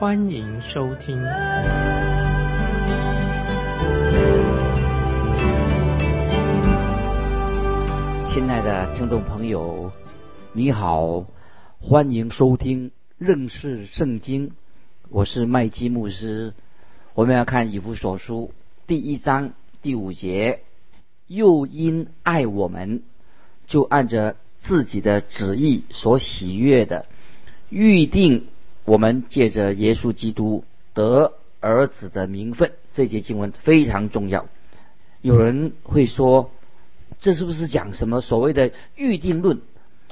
欢迎收听。亲爱的听众朋友，你好，欢迎收听认识圣经。我是麦基牧师。我们要看以弗所书第一章第五节。又因爱我们，就按着自己的旨意所喜悦的，预定我们借着耶稣基督得儿子的名分。这节经文非常重要。有人会说，这是不是讲什么所谓的预定论？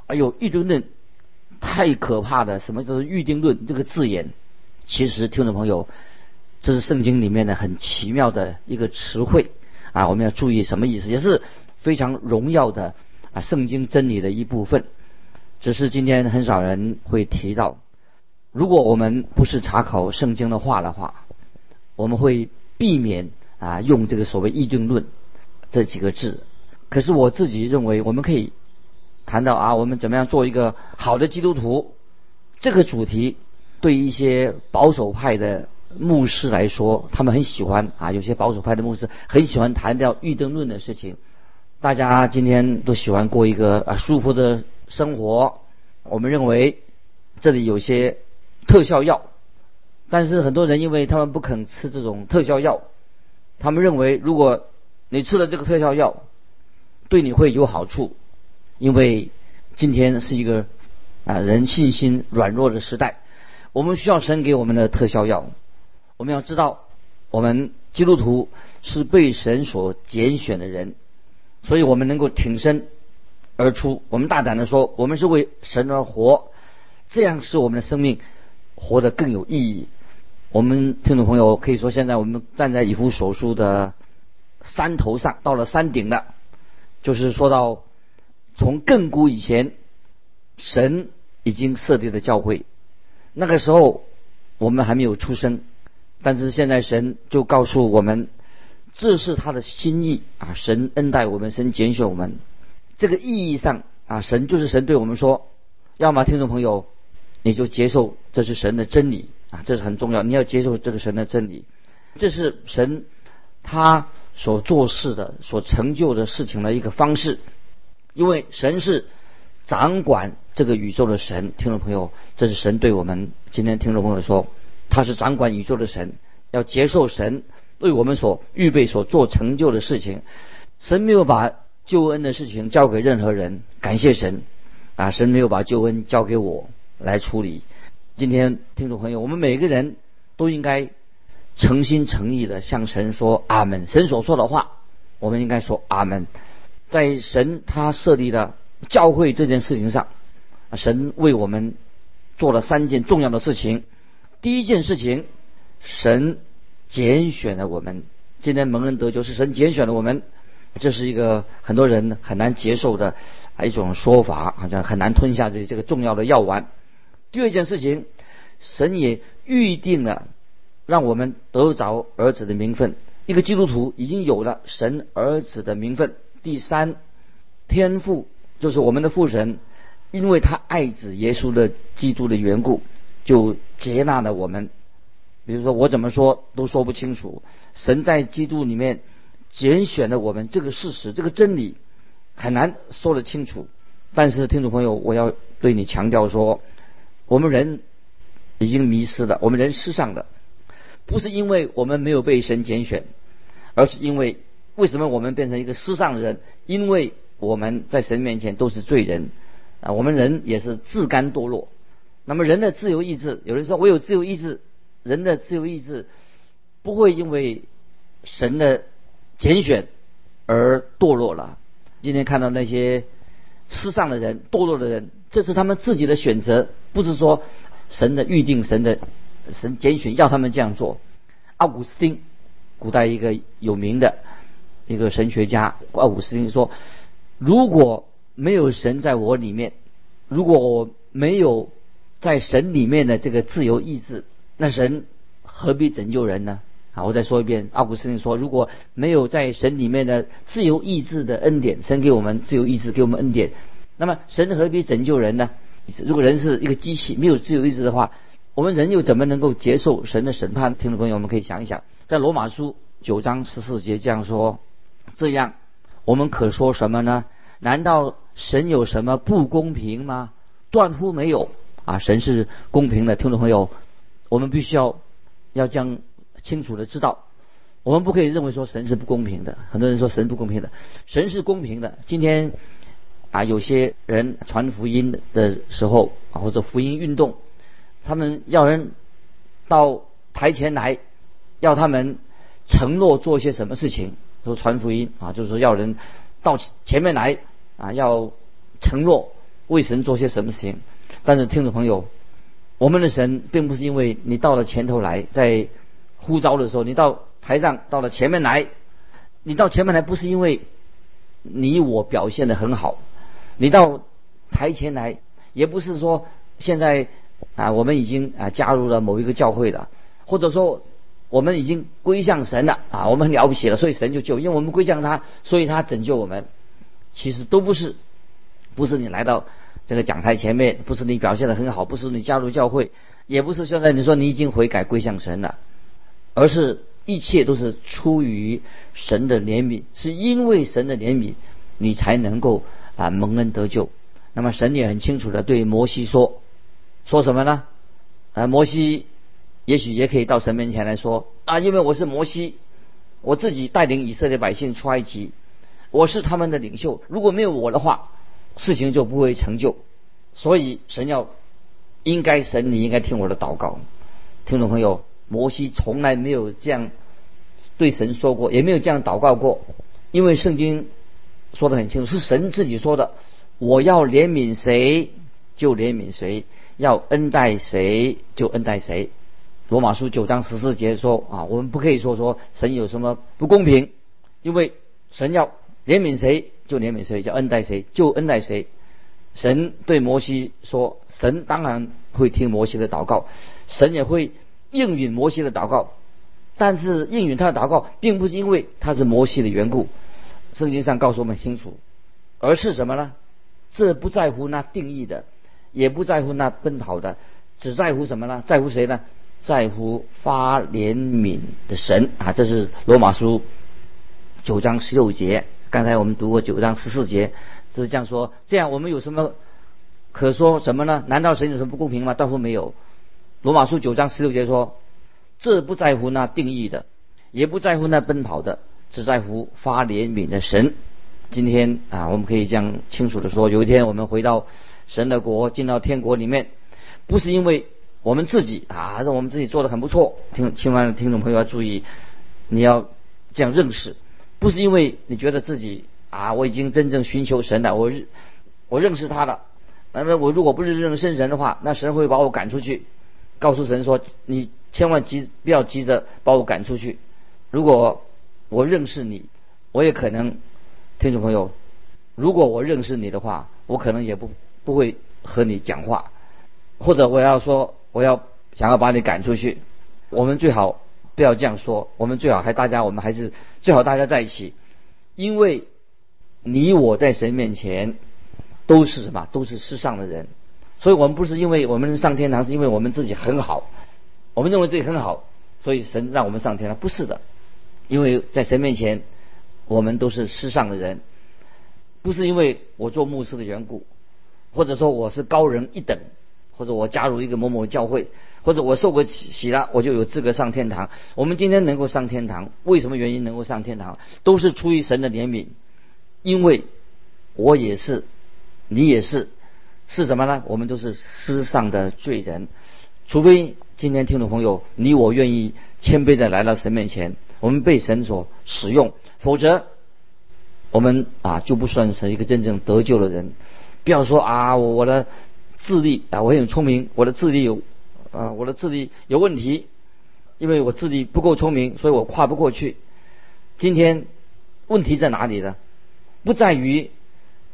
哎呦，预定论太可怕了！什么叫做预定论？这个字眼，其实听众朋友，这是圣经里面的很奇妙的一个词汇。啊，我们要注意什么意思？也是非常荣耀的啊，圣经真理的一部分。只是今天很少人会提到。如果我们不是查考圣经的话的话，我们会避免啊用这个所谓议定论这几个字。可是我自己认为，我们可以谈到啊，我们怎么样做一个好的基督徒这个主题，对一些保守派的。牧师来说，他们很喜欢啊，有些保守派的牧师很喜欢谈掉预定论的事情。大家今天都喜欢过一个啊舒服的生活。我们认为这里有些特效药，但是很多人因为他们不肯吃这种特效药，他们认为如果你吃了这个特效药，对你会有好处。因为今天是一个啊人信心软弱的时代，我们需要神给我们的特效药。我们要知道，我们基督徒是被神所拣选的人，所以我们能够挺身而出。我们大胆的说，我们是为神而活，这样使我们的生命活得更有意义。我们听众朋友可以说，现在我们站在以弗所书的山头上，到了山顶了，就是说到从亘古以前，神已经设立的教会，那个时候我们还没有出生。但是现在神就告诉我们，这是他的心意啊！神恩待我们，神拣选我们。这个意义上啊，神就是神对我们说：要么听众朋友，你就接受这是神的真理啊，这是很重要。你要接受这个神的真理，这是神他所做事的、所成就的事情的一个方式。因为神是掌管这个宇宙的神，听众朋友，这是神对我们今天听众朋友说。他是掌管宇宙的神，要接受神为我们所预备、所做成就的事情。神没有把救恩的事情交给任何人，感谢神啊！神没有把救恩交给我来处理。今天听众朋友，我们每个人都应该诚心诚意的向神说阿门。神所说的话，我们应该说阿门。在神他设立的教会这件事情上，神为我们做了三件重要的事情。第一件事情，神拣选了我们。今天蒙恩得救是神拣选了我们，这是一个很多人很难接受的一种说法，好像很难吞下这这个重要的药丸。第二件事情，神也预定了让我们得着儿子的名分。一个基督徒已经有了神儿子的名分。第三，天父就是我们的父神，因为他爱子耶稣的基督的缘故。就接纳了我们，比如说我怎么说都说不清楚。神在基督里面拣选了我们，这个事实，这个真理很难说得清楚。但是听众朋友，我要对你强调说，我们人已经迷失了，我们人世上的，不是因为我们没有被神拣选，而是因为为什么我们变成一个世上的人？因为我们在神面前都是罪人啊，我们人也是自甘堕落。那么人的自由意志，有人说我有自由意志，人的自由意志不会因为神的拣选而堕落了。今天看到那些世上的人堕落的人，这是他们自己的选择，不是说神的预定、神的神拣选要他们这样做。奥古斯丁，古代一个有名的一个神学家，奥古斯丁说：“如果没有神在我里面，如果我没有在神里面的这个自由意志，那神何必拯救人呢？”啊，我再说一遍，奥古斯丁说：“如果没有在神里面的自由意志的恩典，神给我们自由意志，给我们恩典，那么神何必拯救人呢？如果人是一个机器，没有自由意志的话。”我们人又怎么能够接受神的审判？听众朋友，我们可以想一想，在罗马书九章十四节这样说：这样，我们可说什么呢？难道神有什么不公平吗？断乎没有啊！神是公平的。听众朋友，我们必须要要将清楚的知道，我们不可以认为说神是不公平的。很多人说神不公平的，神是公平的。今天啊，有些人传福音的时候啊，或者福音运动。他们要人到台前来，要他们承诺做些什么事情，说传福音啊，就是说要人到前面来啊，要承诺为神做些什么事情。但是听众朋友，我们的神并不是因为你到了前头来，在呼召的时候，你到台上到了前面来，你到前面来不是因为你我表现的很好，你到台前来也不是说现在。啊，我们已经啊加入了某一个教会了，或者说我们已经归向神了啊，我们很了不起了，所以神就救，因为我们归向他，所以他拯救我们。其实都不是，不是你来到这个讲台前面，不是你表现的很好，不是你加入教会，也不是现在你说你已经悔改归向神了，而是一切都是出于神的怜悯，是因为神的怜悯，你才能够啊蒙恩得救。那么神也很清楚的对摩西说。说什么呢？啊，摩西也许也可以到神面前来说啊，因为我是摩西，我自己带领以色列百姓出埃及，我是他们的领袖。如果没有我的话，事情就不会成就。所以神要应该神，你应该听我的祷告。听众朋友，摩西从来没有这样对神说过，也没有这样祷告过，因为圣经说的很清楚，是神自己说的：我要怜悯谁就怜悯谁。要恩待谁就恩待谁，罗马书九章十四节说啊，我们不可以说说神有什么不公平，因为神要怜悯谁就怜悯谁，叫恩待谁就恩待谁。神对摩西说，神当然会听摩西的祷告，神也会应允摩西的祷告，但是应允他的祷告，并不是因为他是摩西的缘故，圣经上告诉我们清楚，而是什么呢？这不在乎那定义的。也不在乎那奔跑的，只在乎什么呢？在乎谁呢？在乎发怜悯的神啊！这是罗马书九章十六节。刚才我们读过九章十四节，就是这样说。这样我们有什么可说什么呢？难道神有什么不公平吗？断乎没有。罗马书九章十六节说：“这不在乎那定义的，也不在乎那奔跑的，只在乎发怜悯的神。”今天啊，我们可以这样清楚的说：有一天我们回到。神的国进到天国里面，不是因为我们自己啊，让我们自己做的很不错。听，听完听众朋友要注意，你要这样认识，不是因为你觉得自己啊，我已经真正寻求神了，我认我认识他了。那么我如果不是认识神的话，那神会把我赶出去。告诉神说，你千万急不要急着把我赶出去。如果我认识你，我也可能，听众朋友，如果我认识你的话，我可能也不。不会和你讲话，或者我要说我要想要把你赶出去，我们最好不要这样说，我们最好还大家我们还是最好大家在一起，因为你我在神面前都是什么？都是世上的人，所以我们不是因为我们上天堂，是因为我们自己很好，我们认为自己很好，所以神让我们上天堂，不是的，因为在神面前我们都是世上的人，不是因为我做牧师的缘故。或者说我是高人一等，或者我加入一个某某教会，或者我受过洗了，我就有资格上天堂。我们今天能够上天堂，为什么原因能够上天堂？都是出于神的怜悯，因为我也是，你也是，是什么呢？我们都是世上的罪人，除非今天听众朋友你我愿意谦卑的来到神面前，我们被神所使用，否则我们啊就不算是一个真正得救的人。不要说啊，我的智力啊，我很聪明，我的智力有啊，我的智力有问题。因为我智力不够聪明，所以我跨不过去。今天问题在哪里呢？不在于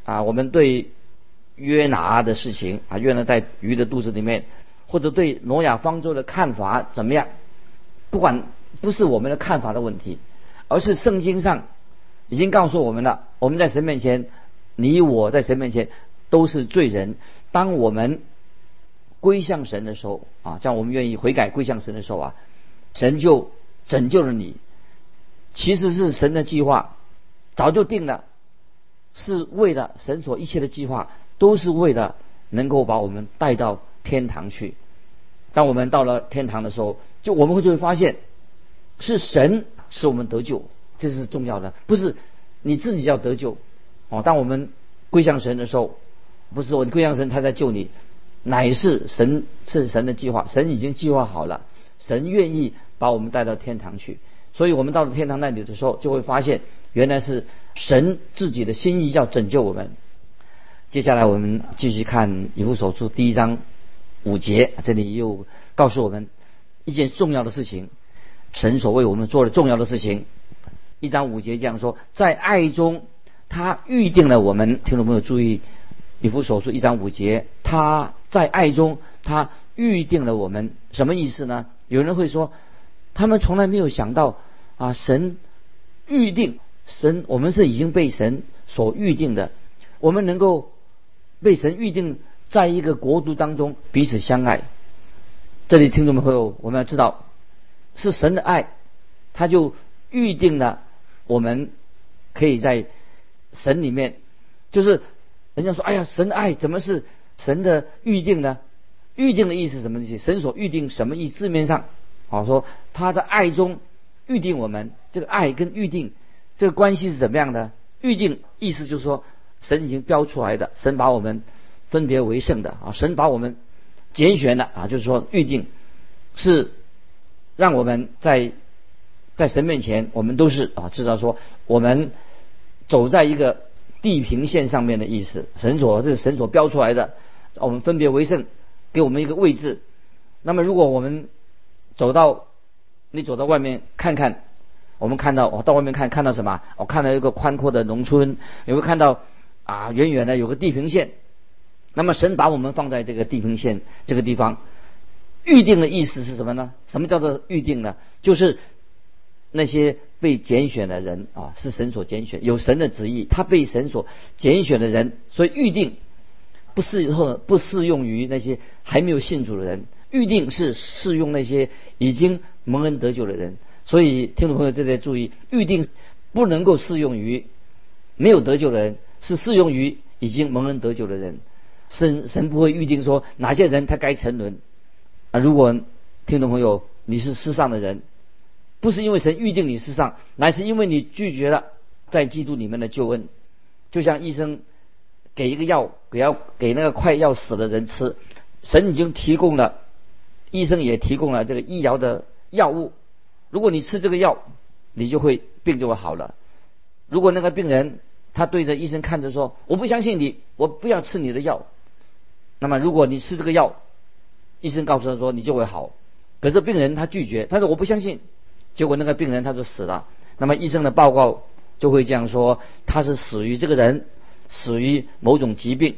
啊，我们对约拿的事情啊，约拿在鱼的肚子里面，或者对挪亚方舟的看法怎么样？不管不是我们的看法的问题，而是圣经上已经告诉我们了，我们在神面前，你我在神面前都是罪人。当我们归向神的时候啊，像我们愿意悔改归向神的时候啊。神就拯救了你，其实是神的计划早就定了，是为了神所一切的计划都是为了能够把我们带到天堂去。当我们到了天堂的时候，就我们会就会发现，是神使我们得救，这是重要的，不是你自己要得救哦。当我们归向神的时候，不是说你归向神他在救你，乃是神是神的计划，神已经计划好了。神愿意把我们带到天堂去，所以我们到了天堂那里的时候，就会发现原来是神自己的心意要拯救我们。接下来我们继续看以弗所书第一章五节，这里又告诉我们一件重要的事情，神所为我们做的重要的事情。一章五节这样说，在爱中他预定了我们，听众朋友注意，以弗所书一章五节，他在爱中他预定了我们，什么意思呢？有人会说，他们从来没有想到啊，神预定，神我们是已经被神所预定的，我们能够被神预定在一个国度当中彼此相爱。这里听众朋友，我们要知道，是神的爱，他就预定了我们可以在神里面，就是人家说，哎呀，神的爱怎么是神的预定呢？预定的意思什么意思？神所预定什么意思？字面上，好说他在爱中预定我们。这个爱跟预定这个关系是怎么样的？预定意思就是说，神已经标出来的，神把我们分别为圣的啊，神把我们拣选的啊，就是说预定是让我们在在神面前，我们都是啊，至少说我们走在一个地平线上面的意思。神所这是神所标出来的，我们分别为圣。给我们一个位置。那么，如果我们走到你走到外面看看，我们看到我到外面看看到什么？我看到一个宽阔的农村，你会看到啊，远远的有个地平线。那么，神把我们放在这个地平线这个地方，预定的意思是什么呢？什么叫做预定呢？就是那些被拣选的人啊，是神所拣选，有神的旨意，他被神所拣选的人，所以预定。不适合不适用于那些还没有信主的人，预定是适用那些已经蒙恩得救的人。所以听众朋友这里注意，预定不能够适用于没有得救的人，是适用于已经蒙恩得救的人。神神不会预定说哪些人他该沉沦啊。如果听众朋友你是世上的人，不是因为神预定你世上，乃是因为你拒绝了在基督里面的救恩，就像医生。给一个药，给要给那个快要死的人吃，神已经提供了，医生也提供了这个医疗的药物。如果你吃这个药，你就会病就会好了。如果那个病人他对着医生看着说：“我不相信你，我不要吃你的药。”那么如果你吃这个药，医生告诉他说你就会好，可是病人他拒绝，他说我不相信，结果那个病人他就死了。那么医生的报告就会这样说：他是死于这个人。死于某种疾病，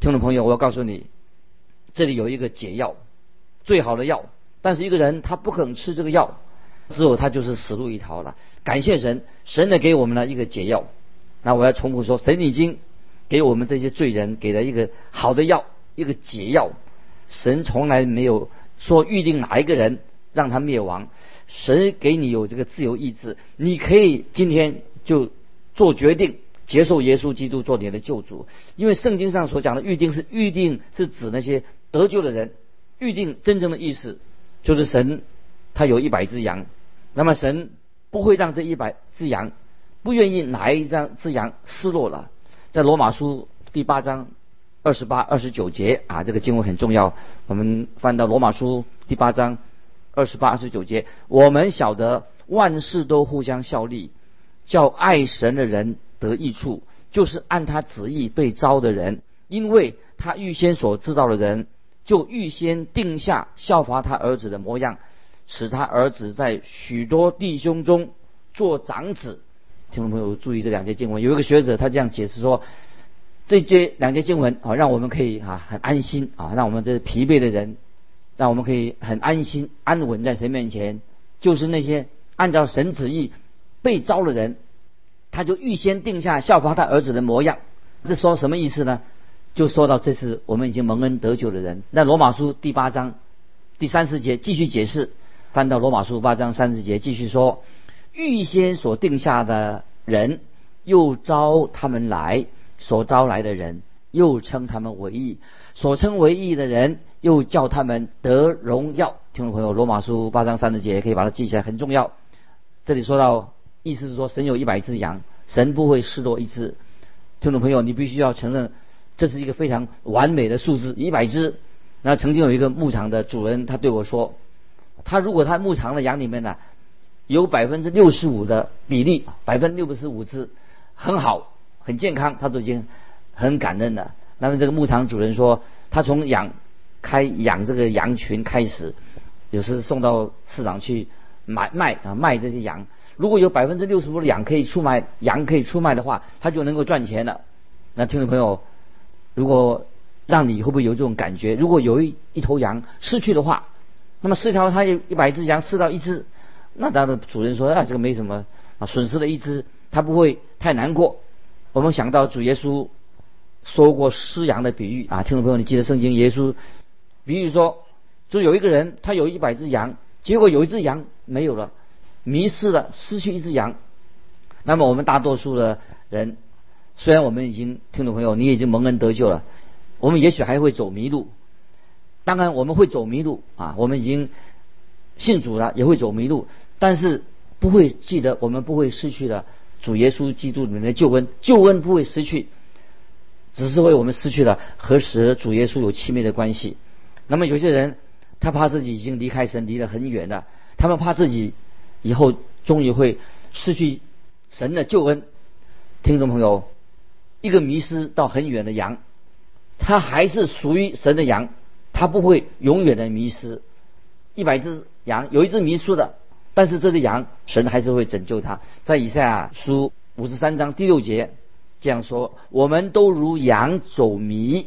听众朋友，我要告诉你，这里有一个解药，最好的药。但是一个人他不肯吃这个药，之后他就是死路一条了。感谢神，神呢给我们了一个解药。那我要重复说，神已经给我们这些罪人给了一个好的药，一个解药。神从来没有说预定哪一个人让他灭亡，神给你有这个自由意志，你可以今天就做决定。接受耶稣基督做你的救主，因为圣经上所讲的预定是预定是指那些得救的人。预定真正的意思就是神他有一百只羊，那么神不会让这一百只羊不愿意哪一张只羊失落了。在罗马书第八章二十八、二十九节啊，这个经文很重要。我们翻到罗马书第八章二十八、二十九节，我们晓得万事都互相效力，叫爱神的人。得益处就是按他旨意被招的人，因为他预先所知道的人，就预先定下效法他儿子的模样，使他儿子在许多弟兄中做长子。听众朋友注意这两节经文，有一个学者他这样解释说，这节两节经文啊，让我们可以啊很安心啊，让我们这疲惫的人，让我们可以很安心安稳在神面前，就是那些按照神旨意被招的人，他就预先定下效法他儿子的模样。这说什么意思呢？就说到这是我们已经蒙恩得救的人。那罗马书第八章第三十节继续解释，翻到罗马书八章三十节继续说，预先所定下的人，又招他们来；所招来的人，又称他们为义；所称为义的人，又叫他们得荣耀。听众朋友，罗马书八章三十节可以把它记起来，很重要。这里说到，意思是说，神有一百只羊，神不会失落一只。听众朋友，你必须要承认。这是一个非常完美的数字，一百只。那曾经有一个牧场的主人，他对我说，他如果他牧场的羊里面呢，有百分之六十五的比例，百分之六十五只很好，很健康，他都已经很感恩了。那么这个牧场主人说，他从养开养这个羊群开始，有时送到市场去买卖啊卖这些羊，如果有百分之六十五的羊可以出卖，羊可以出卖的话，他就能够赚钱了。那听众朋友。如果让你会不会有这种感觉？如果有一一头羊失去的话，那么四条他有一百只羊失到一只，那他的主人说啊，这个没什么啊，损失了一只，他不会太难过。我们想到主耶稣说过失羊的比喻啊，听众朋友，你记得圣经耶稣比喻说，就有一个人他有一百只羊，结果有一只羊没有了，迷失了，失去一只羊。那么我们大多数的人。虽然我们已经听众朋友，你已经蒙恩得救了，我们也许还会走迷路。当然我们会走迷路啊，我们已经信主了，也会走迷路，但是不会记得我们不会失去了主耶稣基督里面的救恩，救恩不会失去，只是为我们失去了和使主耶稣有亲密的关系。那么有些人他怕自己已经离开神离得很远了，他们怕自己以后终于会失去神的救恩。听众朋友。一个迷失到很远的羊，它还是属于神的羊，它不会永远的迷失。一百只羊有一只迷失的，但是这只羊神还是会拯救它。在以赛亚书五十三章第六节这样说：“我们都如羊走迷，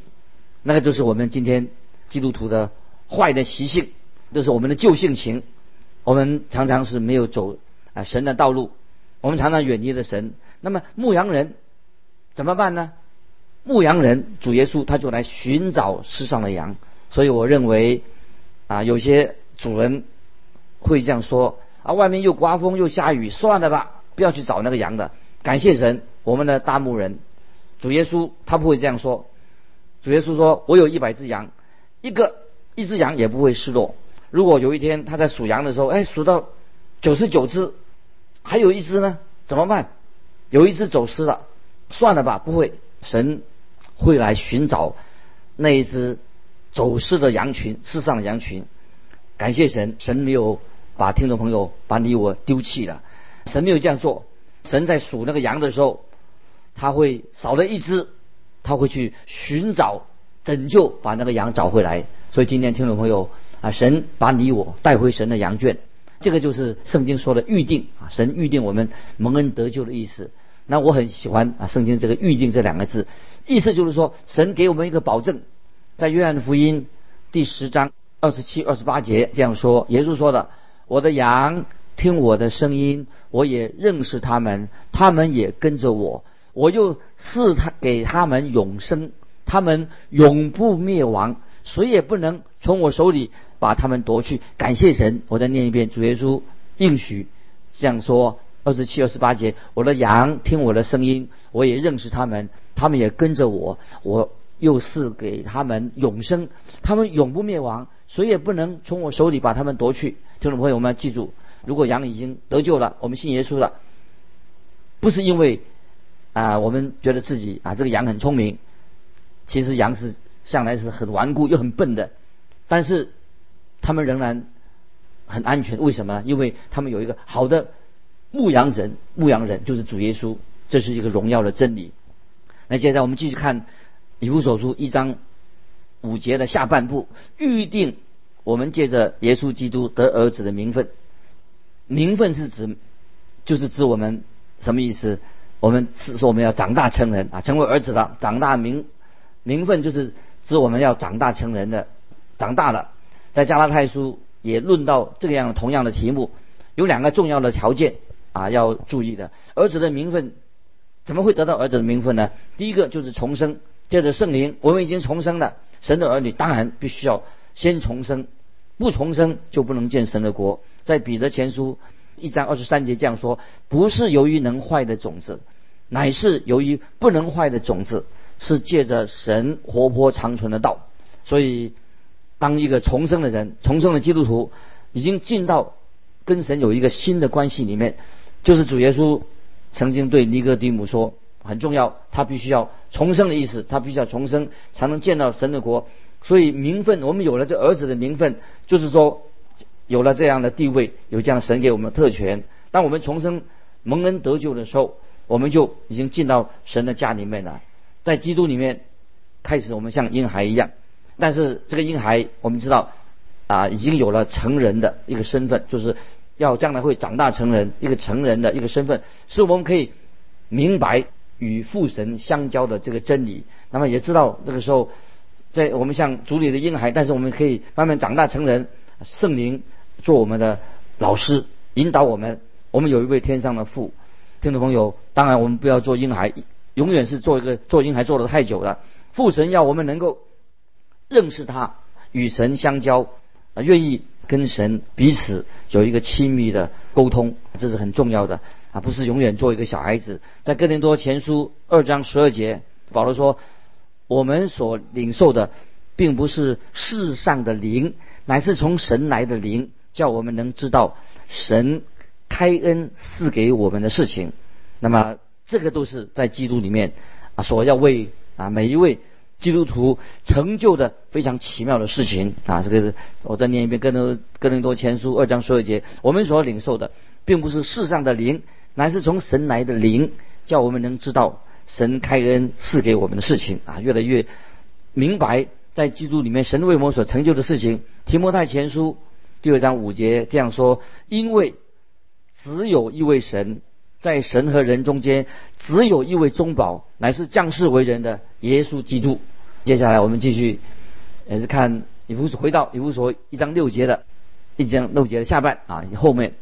那个就是我们今天基督徒的坏的习性，就是我们的旧性情。我们常常是没有走啊神的道路，我们常常远离了神。那么牧羊人。”怎么办呢？牧羊人主耶稣他就来寻找世上的羊，所以我认为啊，有些主人会这样说啊，外面又刮风又下雨，算了吧，不要去找那个羊的。感谢神，我们的大牧人主耶稣他不会这样说。主耶稣说：“我有一百只羊，一个一只羊也不会失落。如果有一天他在数羊的时候，哎，数到九十九只，还有一只呢，怎么办？有一只走失了。”算了吧，不会，神会来寻找那一只走失的羊群，世上的羊群。感谢神，神没有把听众朋友把你我丢弃了，神没有这样做。神在数那个羊的时候，他会少了一只，他会去寻找拯救，把那个羊找回来。所以今天听众朋友啊，神把你我带回神的羊圈，这个就是圣经说的预定啊，神预定我们蒙恩得救的意思。那我很喜欢啊，圣经这个预定这两个字，意思就是说，神给我们一个保证，在约翰福音第十章二十七、二十八节这样说，耶稣说的：“我的羊听我的声音，我也认识他们，他们也跟着我，我又赐他给他们永生，他们永不灭亡，谁也不能从我手里把他们夺去。”感谢神，我再念一遍，主耶稣应许这样说。二十七、二十八节，我的羊听我的声音，我也认识他们，他们也跟着我，我又赐给他们永生，他们永不灭亡，谁也不能从我手里把他们夺去。听众朋友们，记住，如果羊已经得救了，我们信耶稣了，不是因为啊，我们觉得自己啊这个羊很聪明，其实羊是向来是很顽固又很笨的，但是他们仍然很安全。为什么呢？因为他们有一个好的。牧羊人，牧羊人就是主耶稣，这是一个荣耀的真理。那现在我们继续看以弗所书一章五节的下半部，预定我们借着耶稣基督得儿子的名分。名分是指，就是指我们什么意思？我们是说我们要长大成人啊，成为儿子了，长大名名分就是指我们要长大成人的，长大了。在加拉太书也论到这样同样的题目，有两个重要的条件啊要注意的。儿子的名分怎么会得到儿子的名分呢？第一个就是重生，借着圣灵，我们已经重生了。神的儿女当然必须要先重生，不重生就不能见神的国。在彼得前书一章二十三节这样说：不是由于能坏的种子，乃是由于不能坏的种子，是借着神活泼长存的道。所以，当一个重生的人，重生的基督徒，已经进到跟神有一个新的关系里面，就是主耶稣曾经对尼哥底母说，很重要，他必须要重生的意思，他必须要重生才能见到神的国。所以名分，我们有了这儿子的名分，就是说。有了这样的地位，有这样神给我们的特权。当我们重生蒙恩得救的时候，我们就已经进到神的家里面了，在基督里面开始，我们像婴孩一样。但是这个婴孩，我们知道啊，已经有了成人的一个身份，就是要将来会长大成人，一个成人的一个身份，是我们可以明白与父神相交的这个真理。那么也知道那个时候，在我们像主里的婴孩，但是我们可以慢慢长大成人，圣灵。做我们的老师，引导我们。我们有一位天上的父，听众朋友，当然我们不要做婴孩，永远是做一个做婴孩做的太久了。父神要我们能够认识他，与神相交，啊，愿意跟神彼此有一个亲密的沟通，这是很重要的啊，不是永远做一个小孩子。在哥林多前书二章十二节，保罗说：“我们所领受的，并不是世上的灵，乃是从神来的灵。”叫我们能知道神开恩赐给我们的事情，那么这个都是在基督里面啊，所要为啊每一位基督徒成就的非常奇妙的事情啊。这个是我再念一遍《哥林哥林多前书》二章十二节，我们所领受的，并不是世上的灵，乃是从神来的灵，叫我们能知道神开恩赐给我们的事情啊，越来越明白在基督里面神为我们所成就的事情。提摩太前书。第二章五节这样说：因为只有一位神，在神和人中间，只有一位中保，乃是降世为人的耶稣基督。接下来我们继续，也是看以弗所，回到以弗所一章六节的，一章六节的下半啊，后面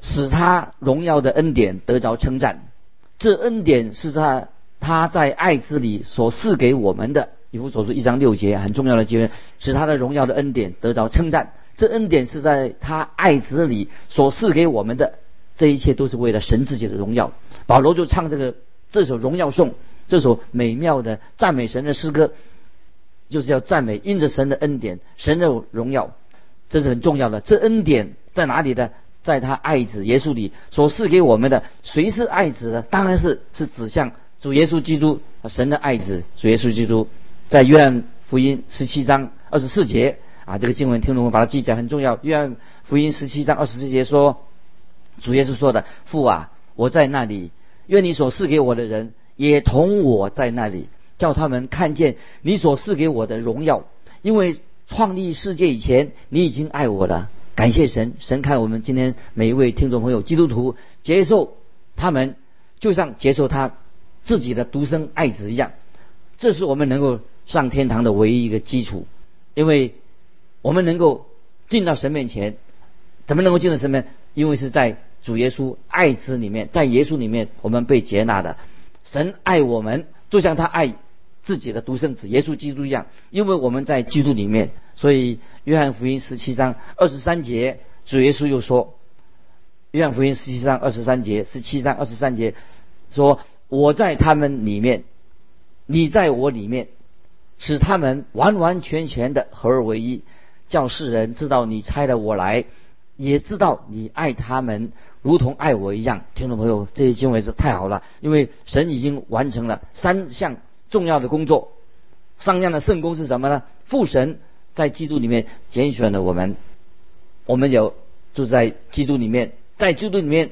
使他荣耀的恩典得着称赞。这恩典是他他在爱子里所赐给我们的。以弗所书一章六节很重要的经文，使他的荣耀的恩典得着称赞。这恩典是在他爱子里所赐给我们的，这一切都是为了神自己的荣耀。保罗就唱这个这首荣耀颂，这首美妙的赞美神的诗歌，就是要赞美因着神的恩典，神的荣耀，这是很重要的。这恩典在哪里呢？在他爱子耶稣里所赐给我们的。谁是爱子呢？当然是是指向主耶稣基督，神的爱子主耶稣基督。在约翰福音十七章二十四节。啊，这个经文听懂们把它记起来很重要。约翰福音十七章二十四节说，主耶稣说的：“父啊，我在那里，愿你所赐给我的人也同我在那里，叫他们看见你所赐给我的荣耀。因为创立世界以前，你已经爱我了。感谢神，神看我们今天每一位听众朋友基督徒接受他们，就像接受他自己的独生爱子一样。这是我们能够上天堂的唯一一个基础，因为。我们能够进到神面前，怎么能够进到神面？因为是在主耶稣爱子里面，在耶稣里面，我们被接纳的。神爱我们，就像他爱自己的独生子耶稣基督一样。因为我们在基督里面，所以约翰福音十七章二十三节，主耶稣又说：约翰福音十七章二十三节，十七章二十三节说：“我在他们里面，你在我里面，使他们完完全全的合而为一。”叫世人知道你差了我来，也知道你爱他们如同爱我一样。听众朋友，这些经文是太好了，因为神已经完成了三项重要的工作。上样的圣功是什么呢？父神在基督里面拣选了我们，我们有住在基督里面，在基督里面，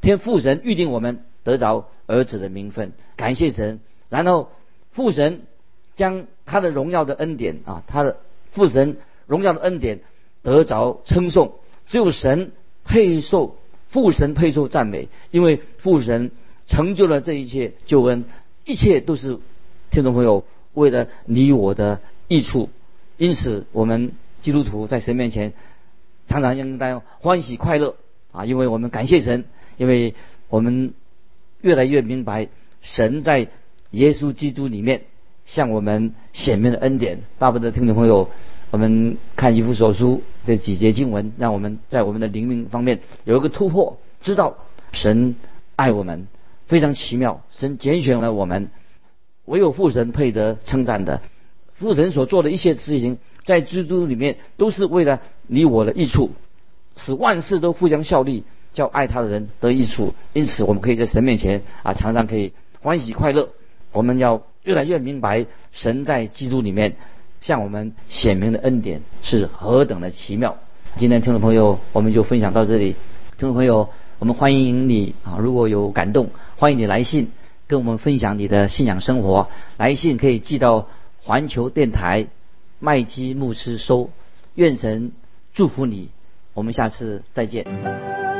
天父神预定我们得着儿子的名分，感谢神。然后父神将他的荣耀的恩典啊，他的父神。荣耀的恩典得着称颂。只有神配受父神配受赞美，因为父神成就了这一切救恩，一切都是听众朋友为了你我的益处。因此，我们基督徒在神面前常常应当欢喜快乐啊！因为我们感谢神，因为我们越来越明白神在耶稣基督里面向我们显明的恩典。巴不得听众朋友，我们看一幅所书这几节经文，让我们在我们的灵命方面有一个突破，知道神爱我们非常奇妙，神拣选了我们，唯有父神配得称赞的。父神所做的一切事情，在基督里面都是为了你我的益处，使万事都互相效力，叫爱他的人得益处。因此，我们可以在神面前啊，常常可以欢喜快乐。我们要越来越明白，神在基督里面向我们显明的恩典是何等的奇妙。今天听众朋友，我们就分享到这里。听众朋友，我们欢迎你啊，如果有感动，欢迎你来信跟我们分享你的信仰生活。来信可以寄到。环球电台麦基牧师收，愿神祝福你，我们下次再见。